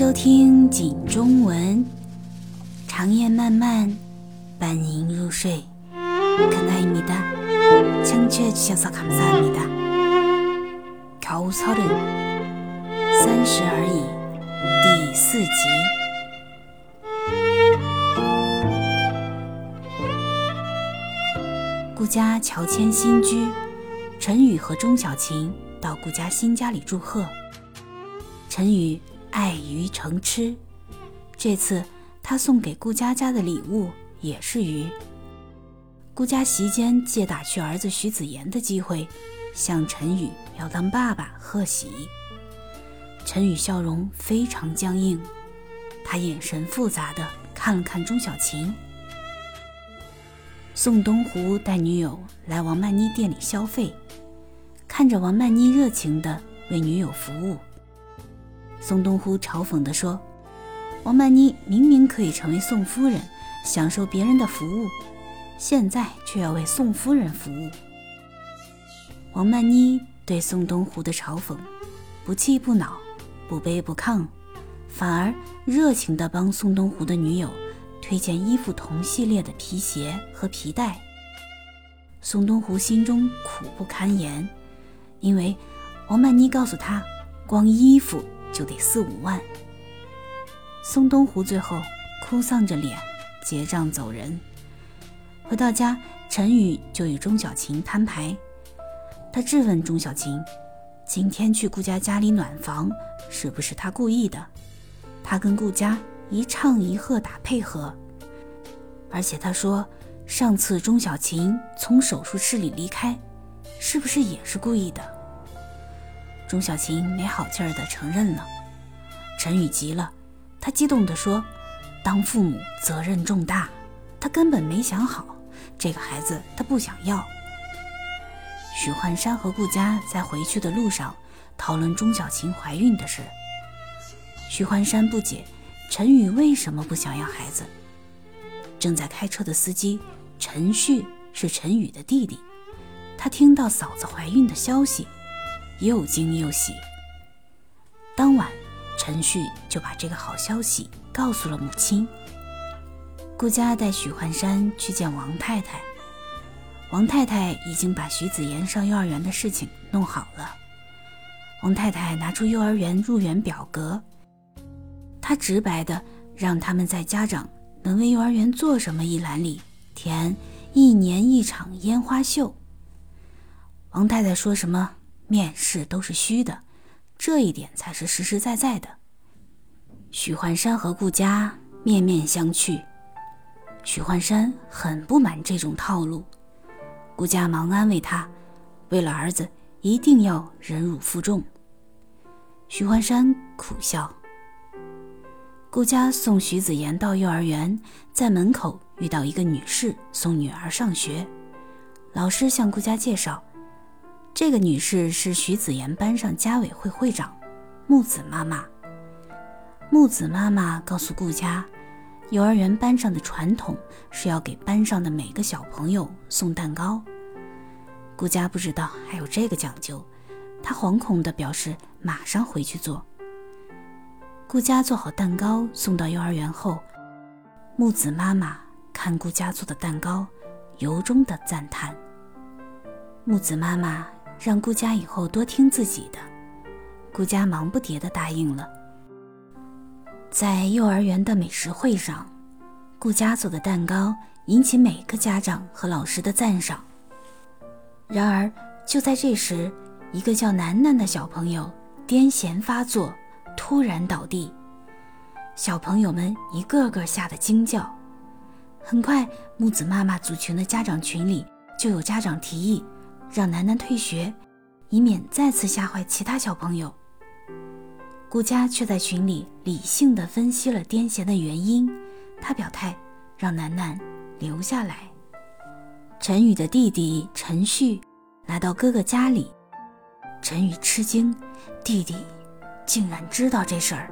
收听锦中文，长夜漫漫，伴您入睡。看나입니다청취해주셔서감사합니다겨우서른三十而已第四集。顾家乔迁新居，陈宇和钟小琴到顾家新家里祝贺。陈宇。 爱鱼成痴，这次他送给顾佳佳的礼物也是鱼。顾家席间借打趣儿子徐子言的机会，向陈宇要当爸爸贺喜。陈宇笑容非常僵硬，他眼神复杂的看了看钟小琴。宋东湖带女友来王曼妮店里消费，看着王曼妮热情的为女友服务。宋东湖嘲讽地说：“王曼妮明明可以成为宋夫人，享受别人的服务，现在却要为宋夫人服务。”王曼妮对宋东湖的嘲讽不气不恼，不卑不亢，反而热情地帮宋东湖的女友推荐衣服同系列的皮鞋和皮带。宋东湖心中苦不堪言，因为王曼妮告诉他，光衣服。就得四五万。宋东湖最后哭丧着脸结账走人。回到家，陈宇就与钟小琴摊牌。他质问钟小琴：“今天去顾家家里暖房，是不是他故意的？他跟顾家一唱一和打配合。而且他说，上次钟小琴从手术室里离开，是不是也是故意的？”钟小琴没好气儿地承认了，陈宇急了，他激动地说：“当父母责任重大，他根本没想好，这个孩子他不想要。”许幻山和顾佳在回去的路上讨论钟小琴怀孕的事。许幻山不解陈宇为什么不想要孩子。正在开车的司机陈旭是陈宇的弟弟，他听到嫂子怀孕的消息。又惊又喜。当晚，陈旭就把这个好消息告诉了母亲。顾家带许幻山去见王太太，王太太已经把徐子言上幼儿园的事情弄好了。王太太拿出幼儿园入园表格，她直白的让他们在家长能为幼儿园做什么一栏里填一年一场烟花秀。王太太说什么？面试都是虚的，这一点才是实实在在的。许幻山和顾家面面相觑，许幻山很不满这种套路，顾家忙安慰他，为了儿子一定要忍辱负重。许幻山苦笑。顾家送徐子言到幼儿园，在门口遇到一个女士送女儿上学，老师向顾家介绍。这个女士是徐子言班上家委会会长，木子妈妈。木子妈妈告诉顾家，幼儿园班上的传统是要给班上的每个小朋友送蛋糕。顾家不知道还有这个讲究，他惶恐地表示马上回去做。顾家做好蛋糕送到幼儿园后，木子妈妈看顾家做的蛋糕，由衷的赞叹。木子妈妈。让顾家以后多听自己的，顾家忙不迭地答应了。在幼儿园的美食会上，顾家做的蛋糕引起每个家长和老师的赞赏。然而，就在这时，一个叫楠楠的小朋友癫痫发作，突然倒地，小朋友们一个个吓得惊叫。很快，木子妈妈组群的家长群里就有家长提议。让楠楠退学，以免再次吓坏其他小朋友。顾佳却在群里理性的分析了癫痫的原因，他表态让楠楠留下来。陈宇的弟弟陈旭来到哥哥家里，陈宇吃惊，弟弟竟然知道这事儿。